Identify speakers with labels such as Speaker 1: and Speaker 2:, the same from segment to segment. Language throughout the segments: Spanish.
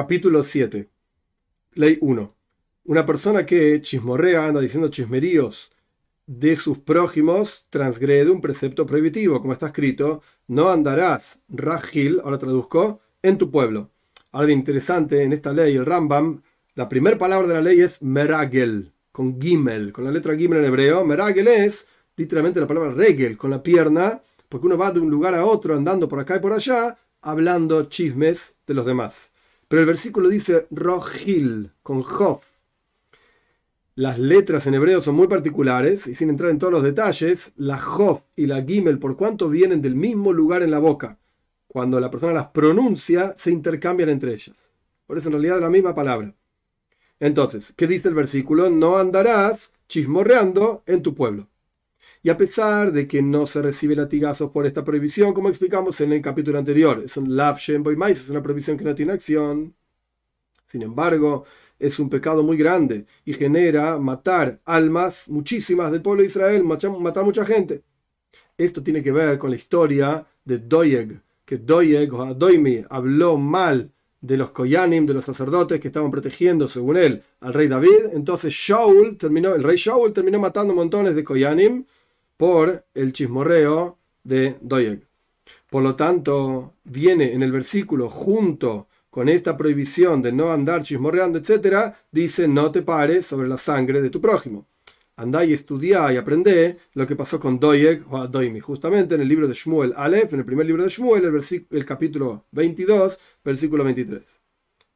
Speaker 1: Capítulo 7. Ley 1. Una persona que chismorrea, anda diciendo chismeríos de sus prójimos, transgrede un precepto prohibitivo, como está escrito, no andarás, Rajil, ahora traduzco, en tu pueblo. Algo interesante en esta ley, el Rambam, la primera palabra de la ley es meragel, con gimel, con la letra gimel en hebreo. Meragel es literalmente la palabra regel, con la pierna, porque uno va de un lugar a otro andando por acá y por allá, hablando chismes de los demás. Pero el versículo dice Rohil, con Job. Las letras en hebreo son muy particulares y sin entrar en todos los detalles, la Job y la Gimel, por cuanto vienen del mismo lugar en la boca, cuando la persona las pronuncia, se intercambian entre ellas. Por eso en realidad es la misma palabra. Entonces, ¿qué dice el versículo? No andarás chismorreando en tu pueblo. Y a pesar de que no se recibe latigazos por esta prohibición, como explicamos en el capítulo anterior, es un lav mais, es una prohibición que no tiene acción. Sin embargo, es un pecado muy grande y genera matar almas muchísimas del pueblo de Israel, matar mucha gente. Esto tiene que ver con la historia de Doyeg, que Doyeg o Adoimi habló mal de los Koyanim, de los sacerdotes que estaban protegiendo, según él, al rey David. Entonces Shaul terminó, el rey Shaul terminó matando montones de Koyanim por el chismorreo de Doyeg. Por lo tanto, viene en el versículo junto con esta prohibición de no andar chismorreando, etc., dice no te pares sobre la sangre de tu prójimo. Andá y estudia y aprende lo que pasó con Doyeg o Doimi. Justamente en el libro de Shmuel Aleph, en el primer libro de Shmuel, el, el capítulo 22, versículo 23.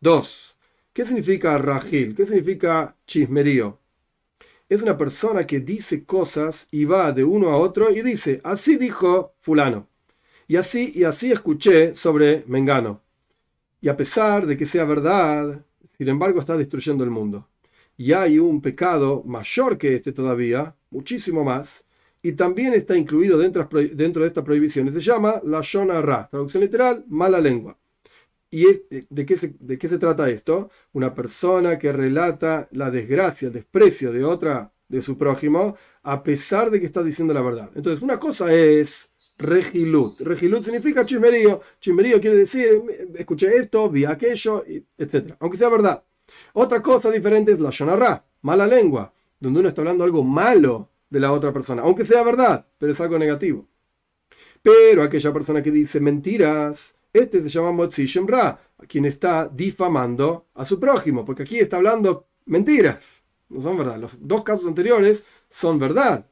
Speaker 1: 2. ¿Qué significa rajil? ¿Qué significa chismerío? Es una persona que dice cosas y va de uno a otro y dice, así dijo fulano. Y así y así escuché sobre Mengano. Y a pesar de que sea verdad, sin embargo está destruyendo el mundo. Y hay un pecado mayor que este todavía, muchísimo más, y también está incluido dentro, dentro de esta prohibición. Se llama la Shona Ra, traducción literal, mala lengua. ¿Y eh, de qué, se, de qué se trata esto? Una persona que relata la desgracia, el desprecio de otra, de su prójimo, a pesar de que está diciendo la verdad. Entonces, una cosa es regilut. Regilut significa chismerío. Chismerío quiere decir, escuché esto, vi aquello, etc. Aunque sea verdad. Otra cosa diferente es la shonarra, mala lengua, donde uno está hablando algo malo de la otra persona, aunque sea verdad, pero es algo negativo. Pero aquella persona que dice mentiras, este se llama Motzi Shemra, quien está difamando a su prójimo, porque aquí está hablando mentiras. No son verdad. Los dos casos anteriores son verdad.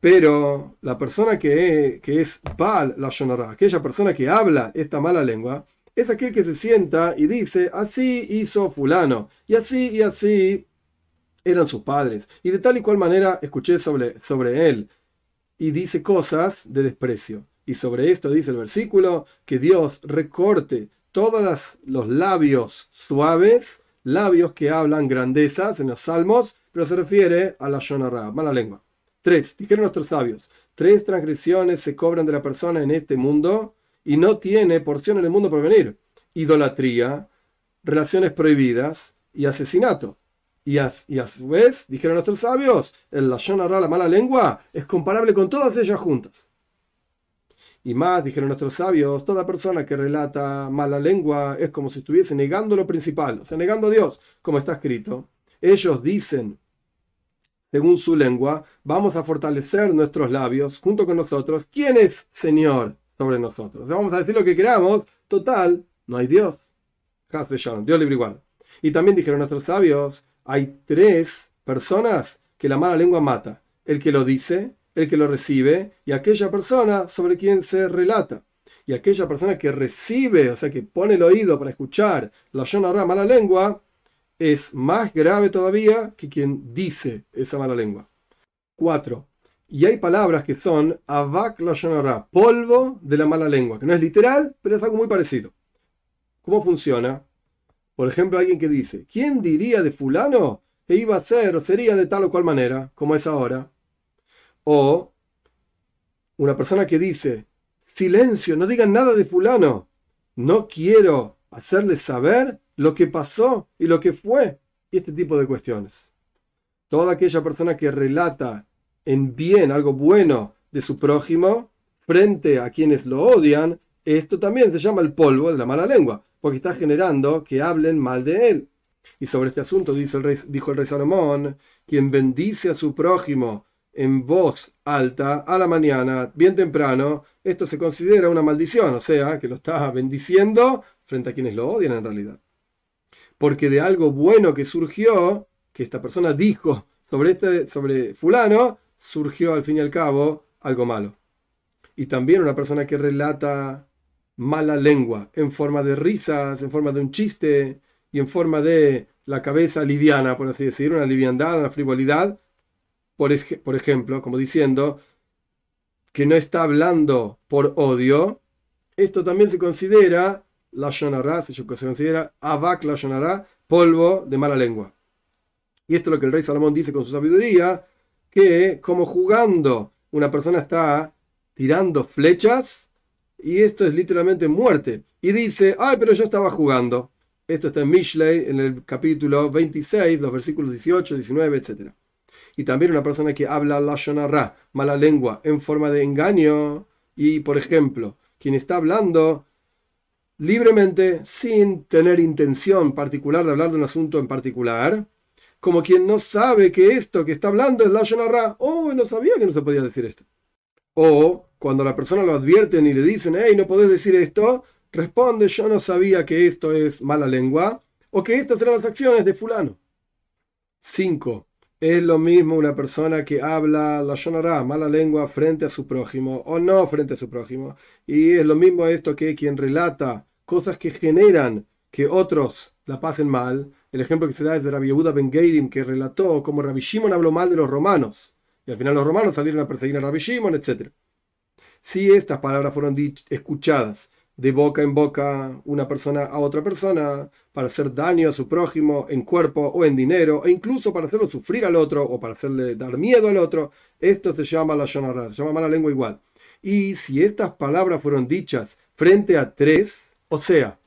Speaker 1: Pero la persona que, es Baal la Shonara, aquella persona que habla esta mala lengua, es aquel que se sienta y dice, así hizo fulano, y así y así eran sus padres, y de tal y cual manera escuché sobre él, y dice cosas de desprecio. Y sobre esto dice el versículo, que Dios recorte todos los labios suaves, labios que hablan grandezas en los salmos, pero se refiere a la shonara, mala lengua. Tres, dijeron nuestros sabios, tres transgresiones se cobran de la persona en este mundo y no tiene porción en el mundo por venir. Idolatría, relaciones prohibidas y asesinato. Y a, su vez, dijeron nuestros sabios, el la shonara, la mala lengua, es comparable con todas ellas juntas. Y más, dijeron nuestros sabios, toda persona que relata mala lengua es como si estuviese negando lo principal, o sea, negando a Dios, como está escrito. Ellos dicen, según su lengua, vamos a fortalecer nuestros labios junto con nosotros. ¿Quién es Señor sobre nosotros? Vamos a decir lo que queramos, total, no hay Dios. Dios libre guarda. Y también dijeron nuestros sabios, hay tres personas que la mala lengua mata. El que lo dice, el que lo recibe y aquella persona sobre quien se relata. Y aquella persona que recibe, o sea, que pone el oído para escuchar la shonara, mala lengua, es más grave todavía que quien dice esa mala lengua. 4. Y hay palabras que son avak la shonara, polvo de la mala lengua, que no es literal, pero es algo muy parecido. ¿Cómo funciona? Por ejemplo, alguien que dice, ¿quién diría de fulano que iba a ser o sería de tal o cual manera, como es ahora? O una persona que dice, silencio, no digan nada de fulano, no quiero hacerles saber lo que pasó y lo que fue, y este tipo de cuestiones. Toda aquella persona que relata en bien algo bueno de su prójimo frente a quienes lo odian, esto también se llama el polvo de la mala lengua. porque está generando que hablen mal de él. Y sobre este asunto dice el dijo el rey Salomón, quien bendice a su prójimo en voz alta a la mañana, bien temprano, esto se considera una maldición, o sea, que lo está bendiciendo frente a quienes lo odian en realidad. Porque de algo bueno que surgió, que esta persona dijo sobre, este, sobre fulano, surgió al fin y al cabo algo malo. Y también una persona que relata mala lengua, en forma de risas, en forma de un chiste y en forma de la cabeza liviana, por así decir, una liviandad, una frivolidad, por, ejemplo, como diciendo que no está hablando por odio, esto también se considera la shonara, se considera avak la shonara, polvo de mala lengua. Y esto es lo que el rey Salomón dice con su sabiduría, que como jugando una persona está tirando flechas, y esto es literalmente muerte. Y dice, ay, pero yo estaba jugando. Esto está en Mishlei, en el capítulo 26, los versículos 18, 19, etc. Y también una persona que habla la mala lengua, en forma de engaño. Y, por ejemplo, quien está hablando libremente, sin tener intención particular de hablar de un asunto en particular, como quien no sabe que esto que está hablando es la Ra. Oh, no sabía que no se podía decir esto. O cuando la persona lo advierten y le dicen, hey, no podés decir esto, responde, yo no sabía que esto es mala lengua o que estas eran las acciones de fulano. 5. Es lo mismo una persona que habla la shonara, mala lengua, frente a su prójimo o no frente a su prójimo. Y es lo mismo esto que quien relata cosas que generan que otros la pasen mal. El ejemplo que se da es de Rabbi Yehuda Ben Geirim, que relató cómo Rabbi Shimon habló mal de los romanos. Y al final los romanos salieron a perseguir a Rabbi Shimon, etc. Si estas palabras fueron escuchadas de boca en boca una persona a otra persona para hacer daño a su prójimo en cuerpo o en dinero, e incluso para hacerlo sufrir al otro o para hacerle dar miedo al otro, esto se llama la shonara, se llama mala lengua igual. Y si estas palabras fueron dichas frente a tres, o sea,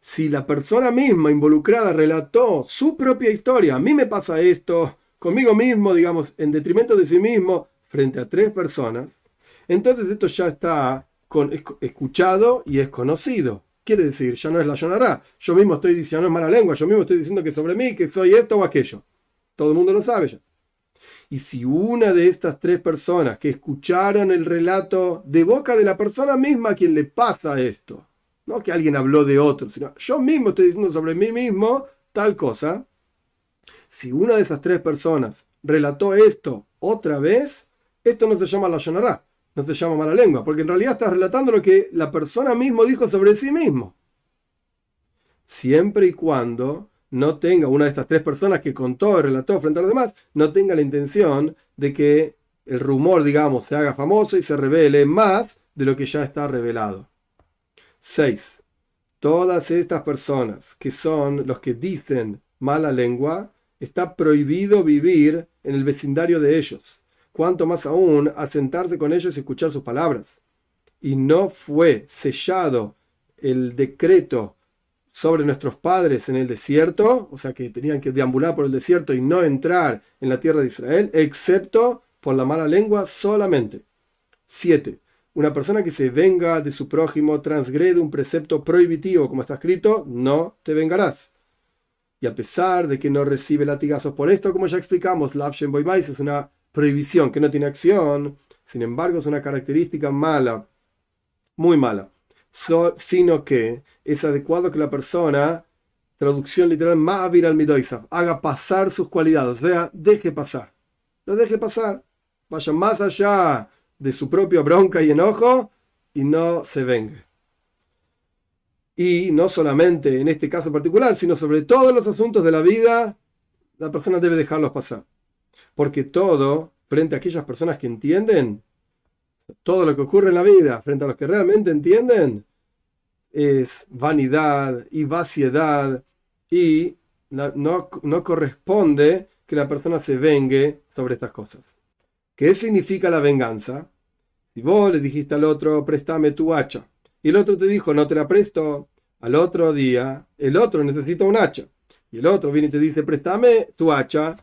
Speaker 1: si la persona misma involucrada relató su propia historia, a mí me pasa esto, conmigo mismo, digamos, en detrimento de sí mismo, frente a tres personas, entonces esto ya está escuchado y es conocido. Quiere decir, ya no es la Yonará. Yo mismo estoy diciendo, no es mala lengua, yo mismo estoy diciendo que sobre mí, que soy esto o aquello. Todo el mundo lo sabe ya. Y si una de estas tres personas que escucharon el relato de boca de la persona misma a quien le pasa esto, no que alguien habló de otro, sino yo mismo estoy diciendo sobre mí mismo tal cosa, si una de esas tres personas relató esto otra vez, esto no se llama la Yonará, no se llama mala lengua, porque en realidad estás relatando lo que la persona mismo dijo sobre sí mismo. Siempre y cuando no tenga una de estas tres personas que contó y relató frente a los demás, no tenga la intención de que el rumor, digamos, se haga famoso y se revele más de lo que ya está revelado. 6. Todas estas personas que son los que dicen mala lengua, está prohibido vivir en el vecindario de ellos cuanto más aún a sentarse con ellos y escuchar sus palabras. Y no fue sellado el decreto sobre nuestros padres en el desierto, o sea que tenían que deambular por el desierto y no entrar en la tierra de Israel, excepto por la mala lengua solamente. 7. Una persona que se venga de su prójimo transgrede un precepto prohibitivo, como está escrito, no te vengarás. Y a pesar de que no recibe latigazos por esto, como ya explicamos, Boymais es una prohibición que no tiene acción, sin embargo es una característica mala, muy mala, sino que es adecuado que la persona, traducción literal, ma'avir al midoisa, haga pasar sus cualidades, o sea, deje pasar, lo deje pasar, vaya más allá de su propia bronca y enojo y no se venga. Y no solamente en este caso particular, sino sobre todos los asuntos de la vida, la persona debe dejarlos pasar porque todo, frente a aquellas personas que entienden, todo lo que ocurre en la vida, frente a los que realmente entienden, es vanidad y vaciedad y no, no, corresponde que la persona se vengue sobre estas cosas. ¿Qué significa la venganza? Si vos le dijiste al otro, préstame tu hacha, y el otro te dijo, no te la presto, al otro día, el otro necesita un hacha, y el otro viene y te dice, préstame tu hacha,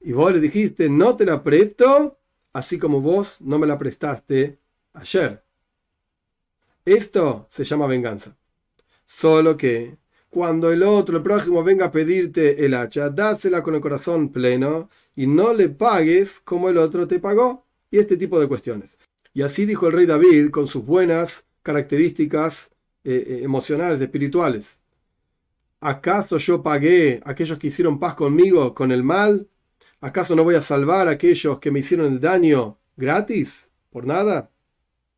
Speaker 1: y vos le dijiste, no te la presto, así como vos no me la prestaste ayer. Esto se llama venganza. Solo que cuando el otro, el prójimo, venga a pedirte el hacha, dásela con el corazón pleno y no le pagues como el otro te pagó. Y este tipo de cuestiones. Y así dijo el rey David con sus buenas características eh, eh, emocionales, espirituales. ¿Acaso yo pagué a aquellos que hicieron paz conmigo con el mal? ¿Acaso no voy a salvar a aquellos que me hicieron el daño gratis? ¿Por nada?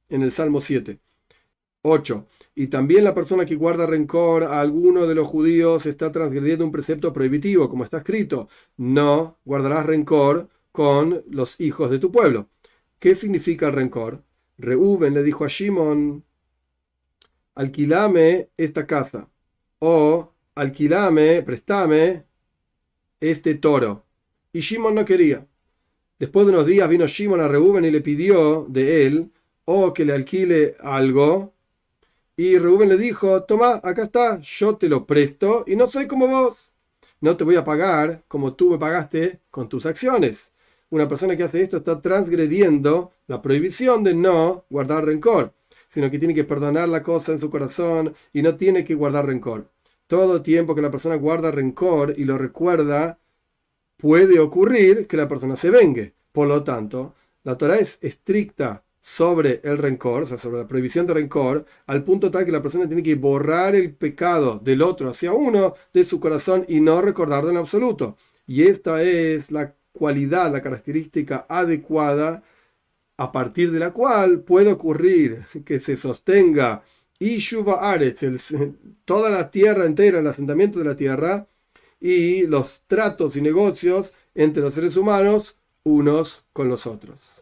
Speaker 1: En el Salmo 7. 8. Y también la persona que guarda rencor a alguno de los judíos está transgrediendo un precepto prohibitivo, como está escrito. No guardarás rencor con los hijos de tu pueblo. ¿Qué significa el rencor? Reuben le dijo a Shimon, alquilame esta casa o alquilame, prestame este toro. Y Shimon no quería. Después de unos días vino Shimon a Reuben y le pidió de él o que le alquile algo y Reuben le dijo, toma, acá está, yo te lo presto y no soy como vos. No te voy a pagar como tú me pagaste con tus acciones. Una persona que hace esto está transgrediendo la prohibición de no guardar rencor, sino que tiene que perdonar la cosa en su corazón y no tiene que guardar rencor. Todo tiempo que la persona guarda rencor y lo recuerda, puede ocurrir que la persona se vengue. Por lo tanto, la Torah es estricta sobre el rencor, o sea, sobre la prohibición de rencor, al punto tal que la persona tiene que borrar el pecado del otro hacia uno de su corazón y no recordarlo en absoluto. Y esta es la cualidad, la característica adecuada a partir de la cual puede ocurrir que se sostenga Ishuva Aretz, toda la tierra entera, el asentamiento de la tierra, y los tratos y negocios entre los seres humanos unos con los otros.